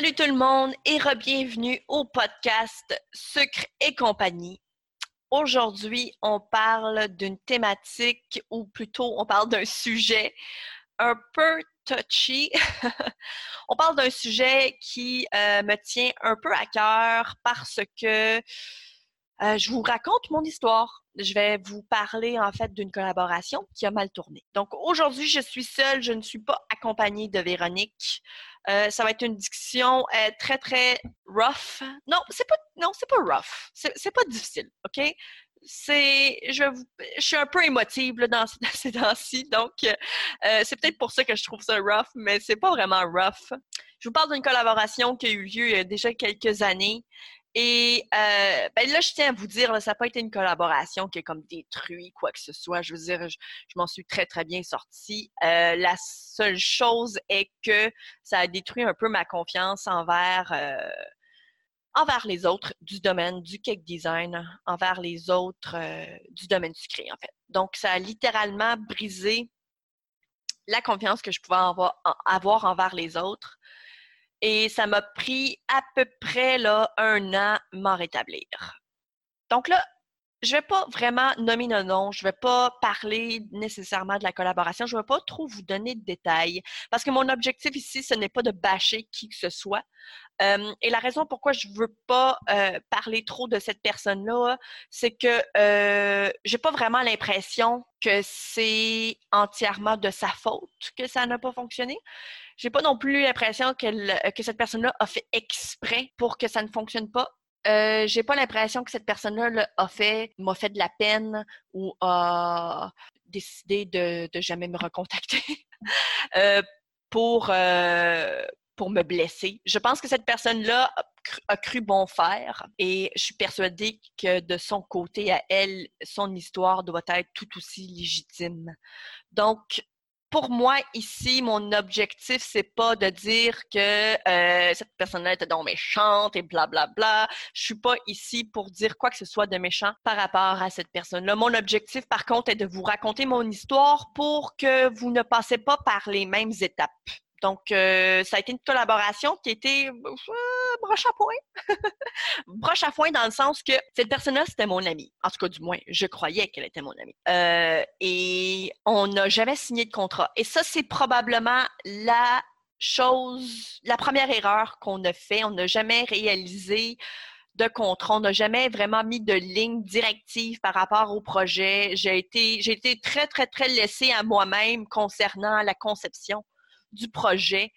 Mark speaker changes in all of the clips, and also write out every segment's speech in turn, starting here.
Speaker 1: Salut tout le monde et re-bienvenue au podcast Sucre et compagnie. Aujourd'hui, on parle d'une thématique ou plutôt on parle d'un sujet un peu touchy. on parle d'un sujet qui euh, me tient un peu à cœur parce que euh, je vous raconte mon histoire. Je vais vous parler en fait d'une collaboration qui a mal tourné. Donc aujourd'hui, je suis seule, je ne suis pas accompagnée de Véronique. Euh, ça va être une discussion euh, très très rough. Non, c'est pas non, c'est pas rough. C'est pas difficile, ok? C'est je, suis un peu émotive dans, ces temps-ci, donc c'est peut-être pour ça que je trouve ça rough, mais c'est pas vraiment rough. Je vous parle d'une collaboration qui a eu lieu il y a déjà quelques années et euh, ben là, je tiens à vous dire, ça n'a pas été une collaboration qui est comme détruit quoi que ce soit. Je veux dire, je, m'en suis très, très bien sortie. Euh, la seule chose est que ça a détruit un peu ma confiance envers, euh, envers les autres du domaine du cake design, envers les autres du domaine sucré, en fait. Donc, ça a littéralement brisé la confiance que je pouvais avoir, avoir envers les autres. Et ça m'a pris à peu près là, un an m'en rétablir. Donc là, je vais pas vraiment nommer nos noms, je vais pas parler nécessairement de la collaboration, je vais pas trop vous donner de détails parce que mon objectif ici, ce n'est pas de bâcher qui que ce soit. Euh, et la raison pourquoi je veux pas euh, parler trop de cette personne-là, c'est que euh, j'ai pas vraiment l'impression que c'est entièrement de sa faute que ça n'a pas fonctionné j'ai pas non plus l'impression que, que cette personne-là a fait exprès pour que ça ne fonctionne pas. Euh, j'ai pas l'impression que cette personne-là a fait, m'a fait de la peine ou a décidé de, de jamais me recontacter euh, pour, euh, pour me blesser. Je pense que cette personne-là a cru bon faire et je suis persuadée que de son côté à elle, son histoire doit être tout aussi légitime. Donc, pour moi, ici, mon objectif, c'est pas de dire que euh, cette personne-là était donc méchante et blablabla. Bla, bla. Je suis pas ici pour dire quoi que ce soit de méchant par rapport à cette personne-là. Mon objectif, par contre, est de vous raconter mon histoire pour que vous ne passez pas par les mêmes étapes. Donc, euh, ça a été une collaboration qui était euh, broche à point. broche à point dans le sens que cette personne-là, c'était mon amie. En tout cas, du moins, je croyais qu'elle était mon amie. Euh, et on n'a jamais signé de contrat. Et ça, c'est probablement la chose, la première erreur qu'on a fait. On n'a jamais réalisé de contrat. On n'a jamais vraiment mis de ligne directive par rapport au projet. J'ai été, j'ai été très, très, très laissée à moi-même concernant la conception du projet.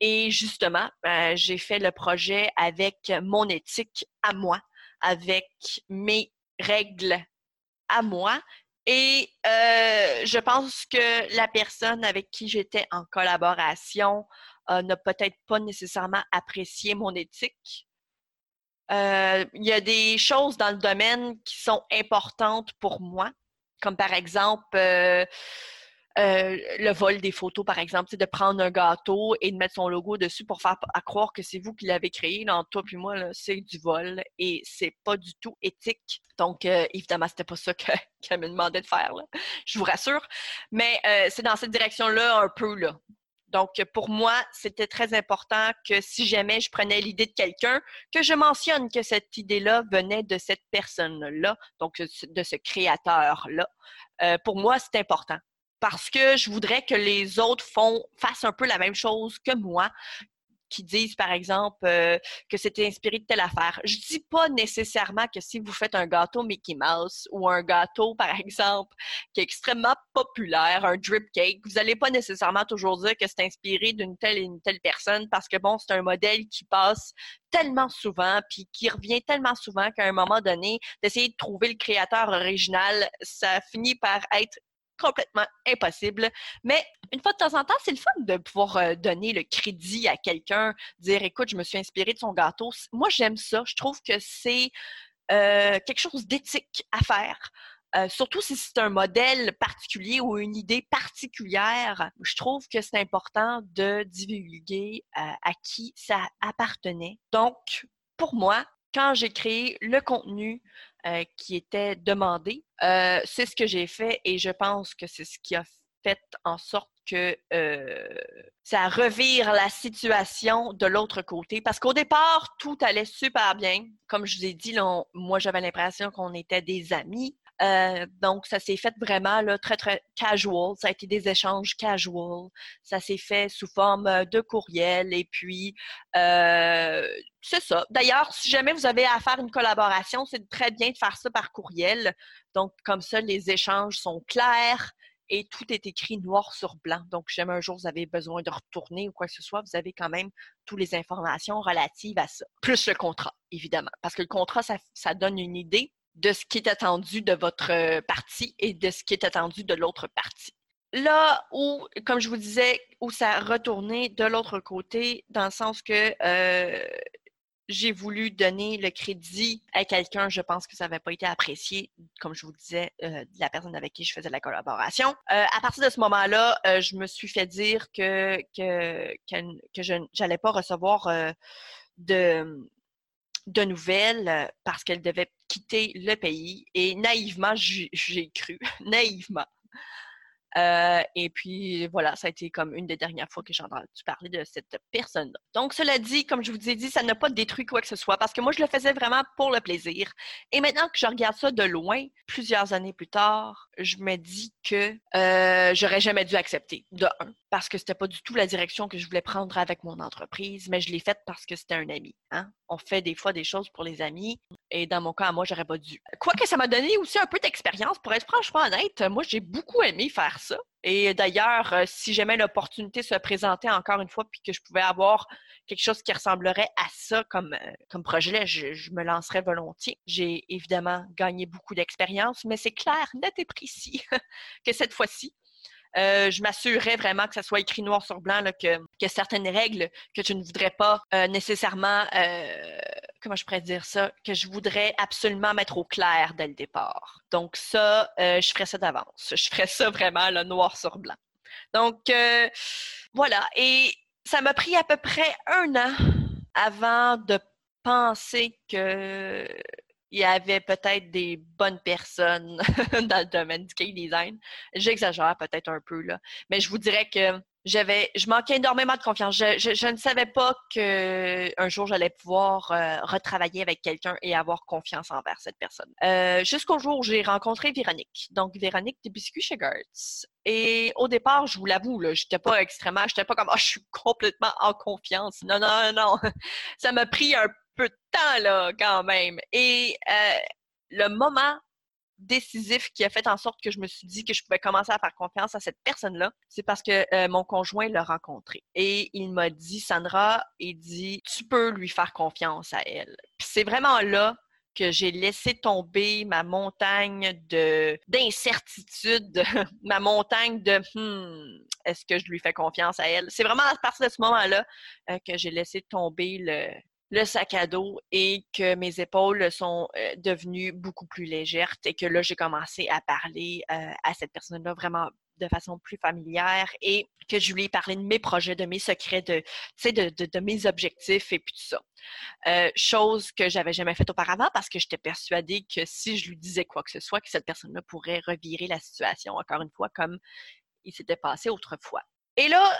Speaker 1: Et justement, euh, j'ai fait le projet avec mon éthique à moi, avec mes règles à moi. Et euh, je pense que la personne avec qui j'étais en collaboration euh, n'a peut-être pas nécessairement apprécié mon éthique. il y a des choses dans le domaine qui sont importantes pour moi, comme par exemple euh, le vol des photos, par exemple, c'est de prendre un gâteau et de mettre son logo dessus pour faire croire que c'est vous qui l'avez créé. Non, toi puis moi, c'est du vol et c'est pas du tout éthique. Donc, euh, évidemment, c'était pas ça qu'elle me demandait de faire, je vous rassure. Mais euh, c'est dans cette direction-là un peu, là. Donc, pour moi, c'était très important que si jamais je prenais l'idée de quelqu'un, que je mentionne que cette idée-là venait de cette personne-là, donc de ce créateur-là. pour moi, c'est important parce que je voudrais que les autres fassent un peu la même chose que moi, qui disent, par exemple, euh, que c'était inspiré de telle affaire. Je dis pas nécessairement que si vous faites un gâteau Mickey Mouse ou un gâteau, par exemple, qui est extrêmement populaire, un drip cake, vous allez pas nécessairement toujours dire que c'est inspiré d'une telle et une telle personne parce que, bon, c'est un modèle qui passe tellement souvent puis qui revient tellement souvent qu'à un moment donné, d'essayer de trouver le créateur original, ça finit par être complètement impossible. Mais une fois de temps en temps, c'est le fun de pouvoir euh, donner le crédit à quelqu'un, dire écoute, je me suis inspirée de son gâteau. Moi, j'aime ça. Je trouve que c'est euh, quelque chose d'éthique à faire. Euh, surtout si c'est un modèle particulier ou une idée particulière, je trouve que c'est important de divulguer à qui ça appartenait. Donc, pour moi, quand j'ai créé le contenu euh, qui était demandé. Euh, c'est ce que j'ai fait et je pense que c'est ce qui a fait en sorte que euh, ça revire la situation de l'autre côté. Parce qu'au départ, tout allait super bien. Comme je vous ai dit, moi, j'avais l'impression qu'on était des amis. Euh, donc, ça s'est fait vraiment là, très, très casual. Ça a été des échanges casual. Ça s'est fait sous forme euh, de courriel. Et puis, euh, c'est ça. D'ailleurs, si jamais vous avez à faire une collaboration, c'est très bien de faire ça par courriel. Donc, comme ça, les échanges sont clairs et tout est écrit noir sur blanc. Donc, si jamais un jour vous avez besoin de retourner ou quoi que ce soit, vous avez quand même toutes les informations relatives à ça. Plus le contrat, évidemment. Parce que le contrat, ça, ça donne une idée de ce qui est attendu de votre euh, partie et de ce qui est attendu de l'autre partie. Là où, comme je vous disais, où ça a retourné de l'autre côté, dans le sens que euh, j'ai voulu donner le crédit à quelqu'un, je pense que ça n'avait pas été apprécié, comme je vous disais, euh, de la personne avec qui je faisais la collaboration. à partir de ce moment-là, je me suis fait dire que, que, que, je n'allais pas recevoir de, de nouvelles parce qu'elle devait quitter le pays. Et naïvement, j'ai cru, naïvement. Euh, et puis voilà, ça a été comme une des dernières fois que j'ai entendu parler de cette personne-là. Donc, cela dit, comme je vous ai dit, ça n'a pas détruit quoi que ce soit parce que moi, je le faisais vraiment pour le plaisir. Et maintenant que je regarde ça de loin, plusieurs années plus tard, je me dis que euh, j'aurais jamais dû accepter, de un, parce que c'était pas du tout la direction que je voulais prendre avec mon entreprise, mais je l'ai faite parce que c'était un ami. Hein? On fait des fois des choses pour les amis, et dans mon cas, moi, j'aurais pas dû. Quoique ça m'a donné aussi un peu d'expérience, pour être franchement honnête, moi, j'ai beaucoup aimé faire ça. Et d'ailleurs, euh, si jamais l'opportunité se présentait encore une fois, puis que je pouvais avoir quelque chose qui ressemblerait à ça comme, euh, comme projet, je, je me lancerais volontiers. J'ai évidemment gagné beaucoup d'expérience, mais c'est clair, net et précis que cette fois-ci, euh, je m'assurerais vraiment que ça soit écrit noir sur blanc, là, que, certaines règles que je ne voudrais pas euh, nécessairement, euh, comment je pourrais dire ça, que je voudrais absolument mettre au clair dès le départ. Donc ça, je ferais ça d'avance. Je ferais ça vraiment le noir sur blanc. Donc voilà. Et ça m'a pris à peu près un an avant de penser que il y avait peut-être des bonnes personnes dans le domaine du game design. J'exagère peut-être un peu, là. Mais je vous dirais que j'avais, je manquais énormément de confiance. Je, ne savais pas qu'un jour j'allais pouvoir euh, retravailler avec quelqu'un et avoir confiance envers cette personne. Euh, jusqu'au jour où j'ai rencontré Véronique. Donc, Véronique des Biscuits chez Gertz. Et au départ, je vous l'avoue, là, j'étais pas extrêmement, j'étais pas comme, oh, je suis complètement en confiance. Non, non, non. Ça m'a pris un peu de temps, là, quand même. Et euh, le moment décisif qui a fait en sorte que je me suis dit que je pouvais commencer à faire confiance à cette personne-là, c'est parce que euh, mon conjoint l'a rencontré. Et il m'a dit, Sandra, il dit, tu peux lui faire confiance à elle. Puis c'est vraiment là que j'ai laissé tomber ma montagne de d'incertitude, ma montagne de hmm, est-ce que je lui fais confiance à elle? C'est vraiment à partir de ce moment-là euh, que j'ai laissé tomber le, le sac à dos et que mes épaules sont euh, devenues beaucoup plus légères et que là, j'ai commencé à parler euh, à cette personne-là vraiment de façon plus familière et que je lui ai parlé de mes projets, de mes secrets, de, de, de, de mes objectifs et puis tout ça. Euh, chose que j'avais jamais faite auparavant parce que j'étais persuadée que si je lui disais quoi que ce soit, que cette personne-là pourrait revirer la situation encore une fois comme il s'était passé autrefois. Et là,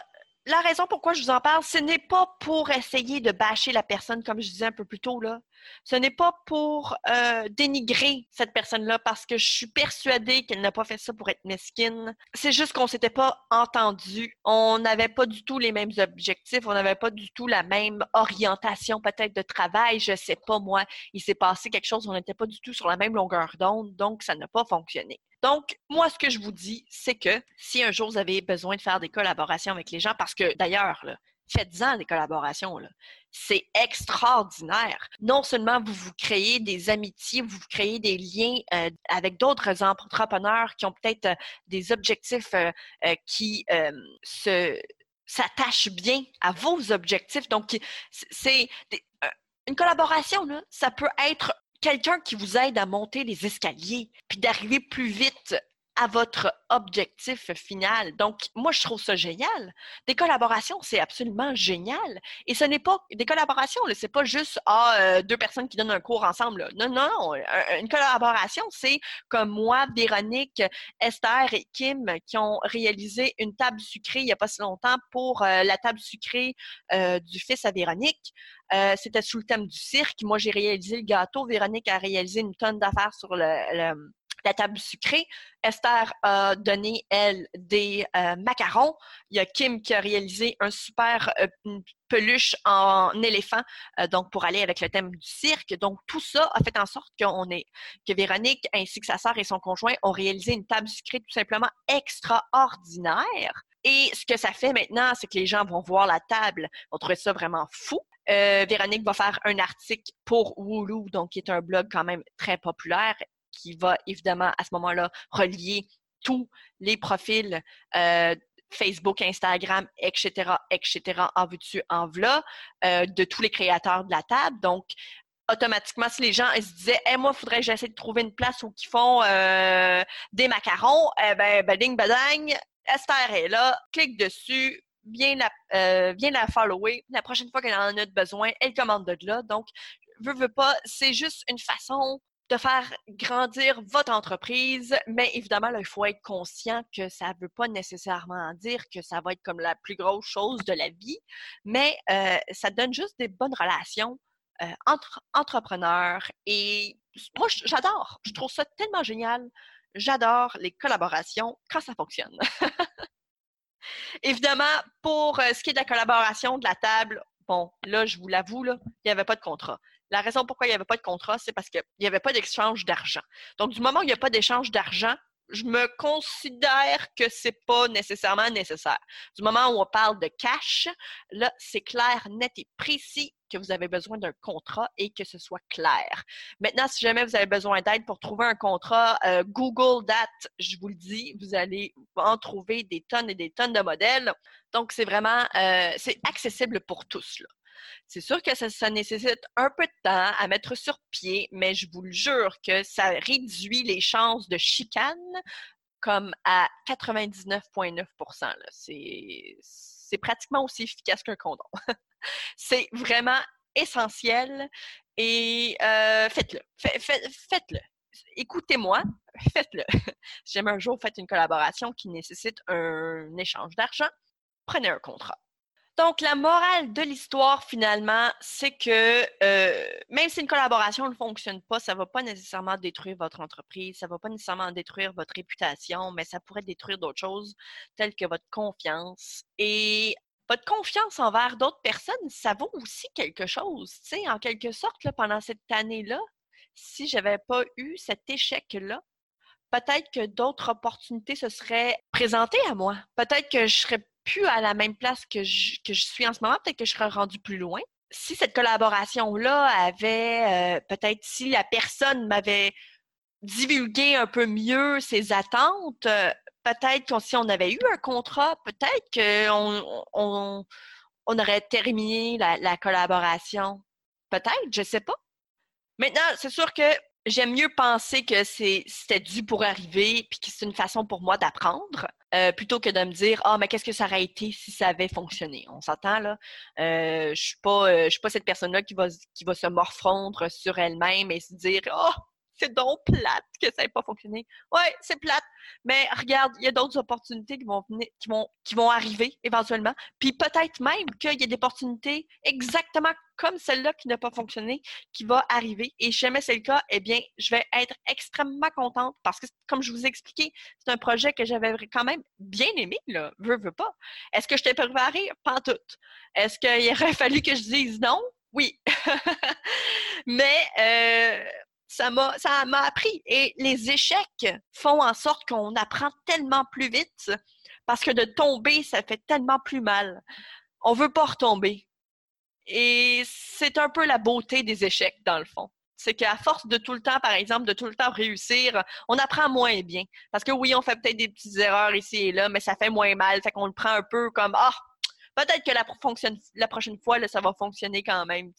Speaker 1: la raison pourquoi je vous en parle, ce n'est pas pour essayer de bâcher la personne, comme je disais un peu plus tôt, là. Ce n'est pas pour euh, dénigrer cette personne-là parce que je suis persuadée qu'elle n'a pas fait ça pour être mesquine. C'est juste qu'on s'était pas entendu. On n'avait pas du tout les mêmes objectifs. On n'avait pas du tout la même orientation peut-être de travail. Je sais pas, moi. Il s'est passé quelque chose. On n'était pas du tout sur la même longueur d'onde. Donc, ça n'a pas fonctionné. Donc, moi, ce que je vous dis, c'est que si un jour vous avez besoin de faire des collaborations avec les gens, parce que d'ailleurs, faites-en des collaborations. C'est extraordinaire. Non seulement vous vous créez des amitiés, vous créez des liens euh, avec d'autres entrepreneurs qui ont peut-être euh, des objectifs euh, qui s'attachent bien à vos objectifs. Donc, c'est une collaboration, ça peut être quelqu'un qui vous aide à monter les escaliers, puis d'arriver plus vite à votre objectif final. Donc, moi, je trouve ça génial. Des collaborations, c'est absolument génial. Et ce n'est pas des collaborations, c'est pas juste ah, euh, deux personnes qui donnent un cours ensemble. Non, non, non. Une collaboration, c'est comme moi, Véronique, Esther et Kim qui ont réalisé une table sucrée il n'y a pas si longtemps pour euh, la table sucrée euh, du fils à Véronique. C'était sous le thème du cirque. Moi, j'ai réalisé le gâteau. Véronique a réalisé une tonne d'affaires sur le la table sucrée. Esther a donné, elle, des euh, macarons. Il y a Kim qui a réalisé un super euh, peluche en éléphant, euh, donc pour aller avec le thème du cirque. Donc, tout ça a fait en sorte qu'on est, que Véronique ainsi que sa sœur et son conjoint ont réalisé une table sucrée tout simplement extraordinaire. Et ce que ça fait maintenant, c'est que les gens vont voir la table, vont trouver ça vraiment fou. Véronique va faire un article pour Wooloo, donc qui est un blog quand même très populaire qui va évidemment à ce moment-là relier tous les profils euh, Facebook, Instagram, etc., etc., en veux-tu, en v'là, euh, de tous les créateurs de la table. Donc, automatiquement, si les gens se disaient hey, moi, faudrait que j'essaie de trouver une place où ils font euh, des macarons, eh ben, bading, badang, Esther est là, clique dessus, viens la, viens la follower. La prochaine fois qu'elle en a besoin, elle commande de là. Donc, veux, veux pas, c'est juste une façon de faire grandir votre entreprise, mais évidemment, là, il faut être conscient que ça ne veut pas nécessairement dire que ça va être comme la plus grosse chose de la vie, mais euh, ça donne juste des bonnes relations euh, entre entrepreneurs. Et moi, j'adore, je trouve ça tellement génial. J'adore les collaborations quand ça fonctionne. Évidemment, pour euh, ce qui est de la collaboration de la table, bon, là, je vous l'avoue, il n'y avait pas de contrat. La raison pourquoi il n'y avait pas de contrat, c'est parce qu'il n'y avait pas d'échange d'argent. Donc, du moment où il n'y a pas d'échange d'argent, je me considère que c'est pas nécessairement nécessaire. Du moment où on parle de cash, là, c'est clair, net et précis que vous avez besoin d'un contrat et que ce soit clair. Maintenant, si jamais vous avez besoin d'aide pour trouver un contrat, euh, Google that, je vous le dis, vous allez en trouver des tonnes et des tonnes de modèles. Donc, c'est vraiment, euh, c'est accessible pour tous. Là. C'est sûr que ça, nécessite un peu de temps à mettre sur pied, mais je vous le jure que ça réduit les chances de chicane comme à 99,9% C'est pratiquement aussi efficace qu'un condom. C'est vraiment essentiel et euh, faites-le. Faites-le. Écoutez-moi, faites-le. Jamais un jour faites une collaboration qui nécessite un échange d'argent, prenez un contrat. Donc, la morale de l'histoire, finalement, c'est que euh, même si une collaboration ne fonctionne pas, ça ne va pas nécessairement détruire votre entreprise, ça ne va pas nécessairement détruire votre réputation, mais ça pourrait détruire d'autres choses, telles que votre confiance. Et votre confiance envers d'autres personnes, ça vaut aussi quelque chose. Tu sais, en quelque sorte, pendant cette année-là, si je n'avais pas eu cet échec-là, peut-être que d'autres opportunités se seraient présentées à moi. Peut-être que je serais plus à la même place que je, que je suis en ce moment, peut-être que je serais rendu plus loin. Si cette collaboration-là avait, euh, peut-être si la personne m'avait divulgué un peu mieux ses attentes, euh, peut-être que si on avait eu un contrat, peut-être qu'on on, on, aurait terminé la, la collaboration. Peut-être, je sais pas. Maintenant, c'est sûr que j'aime mieux penser que c'était dû pour arriver puis que c'est une façon pour moi d'apprendre euh, plutôt que de me dire ah mais qu'est-ce que ça aurait été si ça avait fonctionné? On s'entend là. Euh, je suis pas euh, suis pas cette personne là qui va se morfondre sur elle-même et se dire oh c'est donc plate que ça n'ait pas fonctionné. Ouais, c'est plate. Mais regarde, il y a d'autres opportunités qui vont arriver éventuellement. Puis peut-être même qu'il y a des opportunités exactement comme celle-là qui n'a pas fonctionné, qui va arriver. Et si jamais c'est le cas, eh bien, je vais être extrêmement contente parce que, comme je vous ai expliqué, c'est un projet que j'avais quand même bien aimé. Veux, veux pas. Est-ce que je t'ai préparé? Pas tout. Est-ce qu'il aurait fallu que je dise non? Oui. Mais, euh, ça m'a appris et les échecs font en sorte qu'on apprend tellement plus vite parce que de tomber ça fait tellement plus mal. on veut pas retomber. Et c'est un peu la beauté des échecs, dans le fond. C'est qu'à force de tout le temps, par exemple, de tout le temps réussir, on apprend moins bien. Parce que oui, on fait peut-être des petites erreurs ici et là, mais ça fait moins mal. Fait qu'on le prend un peu comme Ah, peut-être que la, prochaine fois, ça va fonctionner quand même.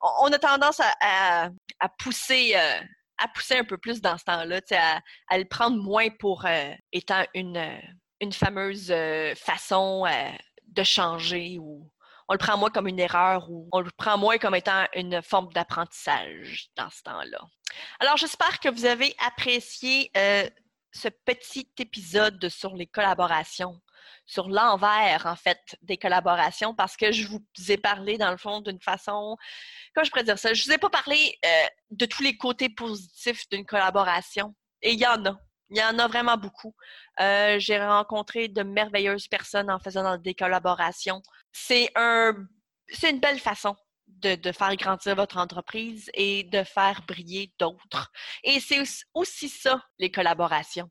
Speaker 1: On, on, a tendance à, pousser. Euh, à pousser un peu plus dans ce temps-là, à, le prendre moins pour euh, étant une, euh, fameuse façon de changer ou on le prend moins comme une erreur ou on le prend moins comme étant une forme d'apprentissage dans ce temps-là. Alors, j'espère que vous avez apprécié euh, ce petit épisode sur les collaborations, sur l'envers, en fait, des collaborations, parce que je vous ai parlé, dans le fond, d'une façon, comment je pourrais dire ça? Je ne vous ai pas parlé euh, de tous les côtés positifs d'une collaboration. Et il y en a. Il y en a vraiment beaucoup. Euh, j'ai rencontré de merveilleuses personnes en faisant des collaborations. C'est un, une belle façon de, faire grandir votre entreprise et de faire briller d'autres. Et c'est aussi ça, les collaborations.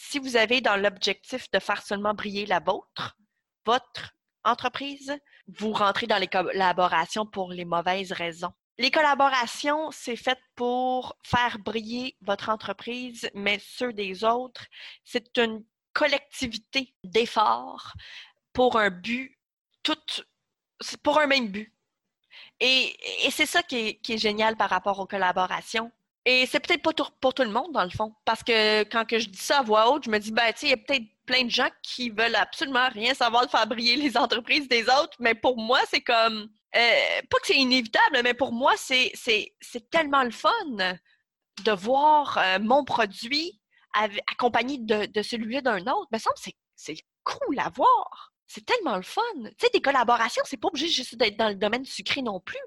Speaker 1: Si vous avez dans l'objectif de faire seulement briller la vôtre, votre entreprise, vous rentrez dans les collaborations pour les mauvaises raisons. Les collaborations, c'est fait pour faire briller votre entreprise, mais ceux des autres, c'est une collectivité d'efforts pour un but, pour un même but. Et, c'est ça qui est, génial par rapport aux collaborations. Et c'est peut-être pas pour tout le monde, dans le fond. Parce que quand que je dis ça à voix haute, je me dis, ben, il y a peut-être plein de gens qui veulent absolument rien savoir de faire briller les entreprises des autres. Mais pour moi, c'est comme, euh, pas que c'est inévitable, mais pour moi, c'est tellement le fun de voir euh, mon produit accompagné de, celui-là d'un autre. me semble que c'est cool à voir. C'est tellement le fun. Tu sais, des collaborations, c'est pas obligé juste d'être dans le domaine sucré non plus.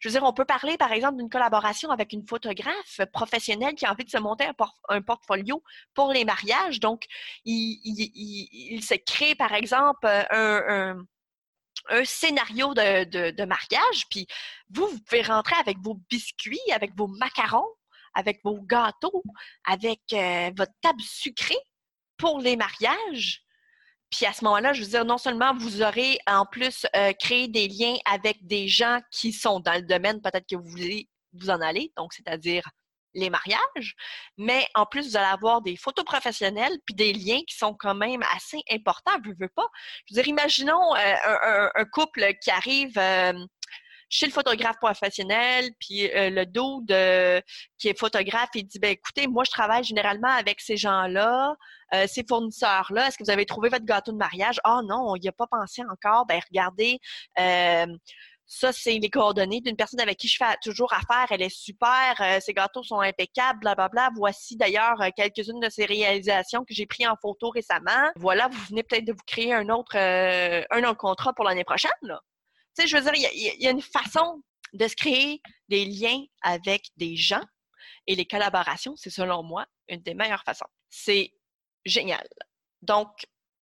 Speaker 1: Je veux dire, on peut parler, par exemple, d'une collaboration avec une photographe professionnelle qui a envie de se monter un, portfolio pour les mariages. Donc, il, se crée, par exemple, un, un scénario de, mariage, puis vous, vous pouvez rentrer avec vos biscuits, avec vos macarons, avec vos gâteaux, avec euh, votre table sucrée pour les mariages. Puis à ce moment-là, je veux dire, non seulement vous aurez en plus euh, créé des liens avec des gens qui sont dans le domaine, peut-être que vous voulez vous en aller, donc c'est-à-dire les mariages, mais en plus, vous allez avoir des photos professionnelles puis des liens qui sont quand même assez importants, je veux pas. Je veux dire, imaginons euh, un, couple qui arrive euh, chez le photographe professionnel, puis le dos qui est photographe, il dit ben écoutez, moi je travaille généralement avec ces gens-là, ces fournisseurs-là. Est-ce que vous avez trouvé votre gâteau de mariage? Ah non, on n'y a pas pensé encore. Ben regardez. Ça, c'est les coordonnées d'une personne avec qui je fais toujours affaire. Elle est super, euh, ses gâteaux sont impeccables, blablabla. Voici d'ailleurs euh, quelques-unes de ses réalisations que j'ai prises en photo récemment. Voilà, vous venez peut-être de vous créer un autre, euh, un autre contrat pour l'année prochaine. Tu sais, je veux dire, il y, a une façon de se créer des liens avec des gens et les collaborations, c'est selon moi une des meilleures façons. C'est génial. Donc,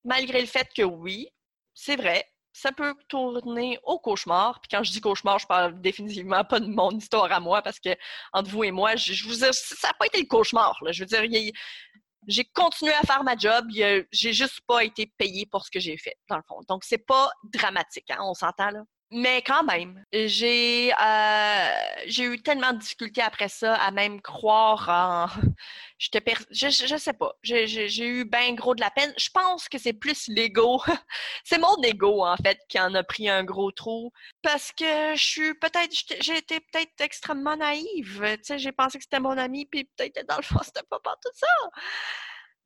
Speaker 1: malgré le fait que oui, c'est vrai, ça peut tourner au cauchemar. Puis quand je dis cauchemar, je parle définitivement pas de mon histoire à moi parce que entre vous et moi, je, vous dire, ça n'a pas été le cauchemar. Je veux dire, j'ai continué à faire ma job, j'ai juste pas été payé pour ce que j'ai fait, dans le fond. Donc, c'est pas dramatique, hein, on s'entend là? Mais quand même, j'ai euh, j'ai eu tellement de difficultés après ça à même croire en. Je, te je, je, sais pas. J'ai eu bien gros de la peine. Je pense que c'est plus l'ego. c'est mon ego, en fait, qui en a pris un gros trou. Parce que je suis peut-être. J'ai été peut-être extrêmement naïve. Tu sais, j'ai pensé que c'était mon ami, puis peut-être dans le fond, c'était pas pour tout ça.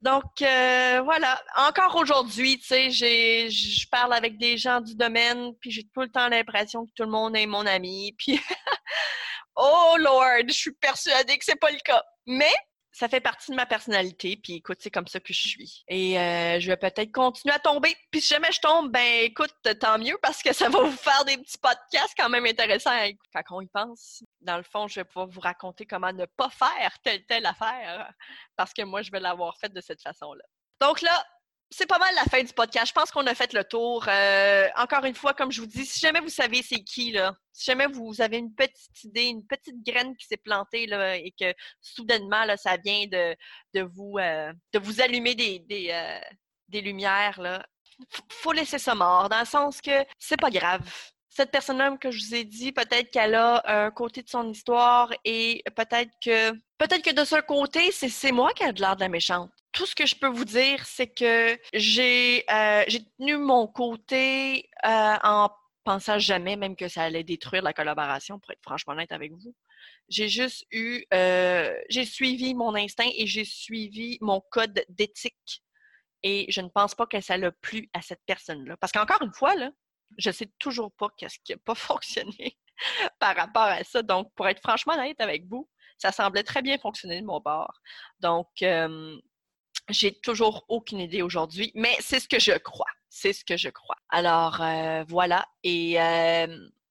Speaker 1: Donc euh, voilà, encore aujourd'hui, tu sais, j'ai, je parle avec des gens du domaine, puis j'ai tout le temps l'impression que tout le monde est mon ami, puis oh Lord, je suis persuadée que c'est pas le cas. Mais ça fait partie de ma personnalité, puis écoute, c'est comme ça que je suis. Et euh, je vais peut-être continuer à tomber. Puis si jamais je tombe, ben écoute, tant mieux parce que ça va vous faire des petits podcasts quand même intéressants à quand on y pense. Dans le fond, je vais pouvoir vous raconter comment ne pas faire telle telle affaire parce que moi, je vais l'avoir faite de cette façon-là. Donc là, c'est pas mal la fin du podcast. Je pense qu'on a fait le tour. Euh, encore une fois, comme je vous dis, si jamais vous savez c'est qui, là, si jamais vous avez une petite idée, une petite graine qui s'est plantée là, et que soudainement, là, ça vient de, de, vous, euh, de vous allumer des, des, euh, lumières, là, faut laisser ça mort, dans le sens que c'est pas grave. Cette personne-là que je vous ai dit, peut-être qu'elle a un côté de son histoire et peut-être que peut-être que de ce côté, c'est moi qui a de l'air de la méchante. Tout ce que je peux vous dire, c'est que j'ai euh, tenu mon côté euh, en pensant jamais même que ça allait détruire la collaboration, pour être franchement honnête avec vous. J'ai juste eu, euh, j'ai suivi mon instinct et j'ai suivi mon code d'éthique. Et je ne pense pas que ça l'a plu à cette personne-là. Parce qu'encore une fois, là, je sais toujours pas qu'est-ce qui n'a pas fonctionné par rapport à ça. Donc, pour être franchement honnête avec vous, ça semblait très bien fonctionner de mon bord. Donc, j'ai toujours aucune idée aujourd'hui, mais c'est ce que je crois. C'est ce que je crois. Alors, euh, voilà. Et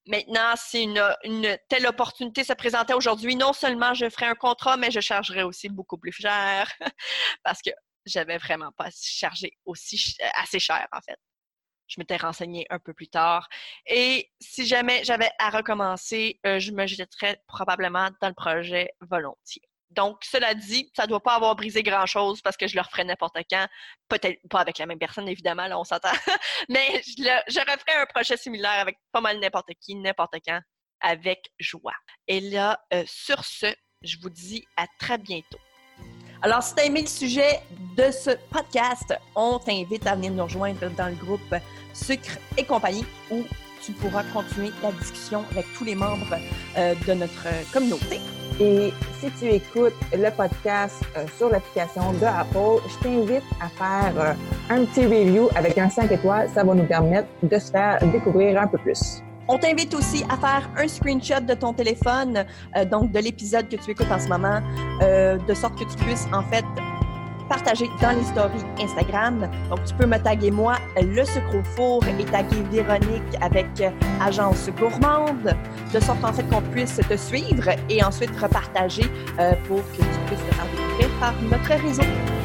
Speaker 1: maintenant, si une, une, telle opportunité se présentait aujourd'hui, non seulement je ferais un contrat, mais je chargerais aussi beaucoup plus cher parce que j'avais vraiment pas chargé aussi assez cher, en fait. Je m'étais renseignée un peu plus tard. Et si jamais j'avais à recommencer, euh, je me jetterais probablement dans le projet volontiers. Donc, cela dit, ça ne doit pas avoir brisé grand-chose parce que je le referais n'importe quand. Peut-être pas avec la même personne, évidemment, là, on s'entend. Mais je, je referais un projet similaire avec pas mal n'importe qui, n'importe quand, avec joie. Et là, euh, sur ce, je vous dis à très bientôt. Alors, si tu as aimé le sujet de ce podcast, on t'invite à venir nous rejoindre dans le groupe Sucre et compagnie où tu pourras continuer la discussion avec tous les membres euh, de notre communauté.
Speaker 2: Et si tu écoutes le podcast euh, sur l'application de Apple, je t'invite à faire euh, un petit review avec un 5 étoiles. Ça va nous permettre de se faire découvrir un peu plus.
Speaker 1: On t'invite aussi à faire un screenshot de ton téléphone, euh, donc de l'épisode que tu écoutes en ce moment, de sorte que tu puisses en fait partager dans les stories Instagram. Donc, tu peux me taguer moi, le sucre au four, et taguer Véronique avec Agence Gourmande, de sorte en fait qu'on puisse te suivre et ensuite repartager euh, pour que tu puisses te faire découvrir par notre réseau.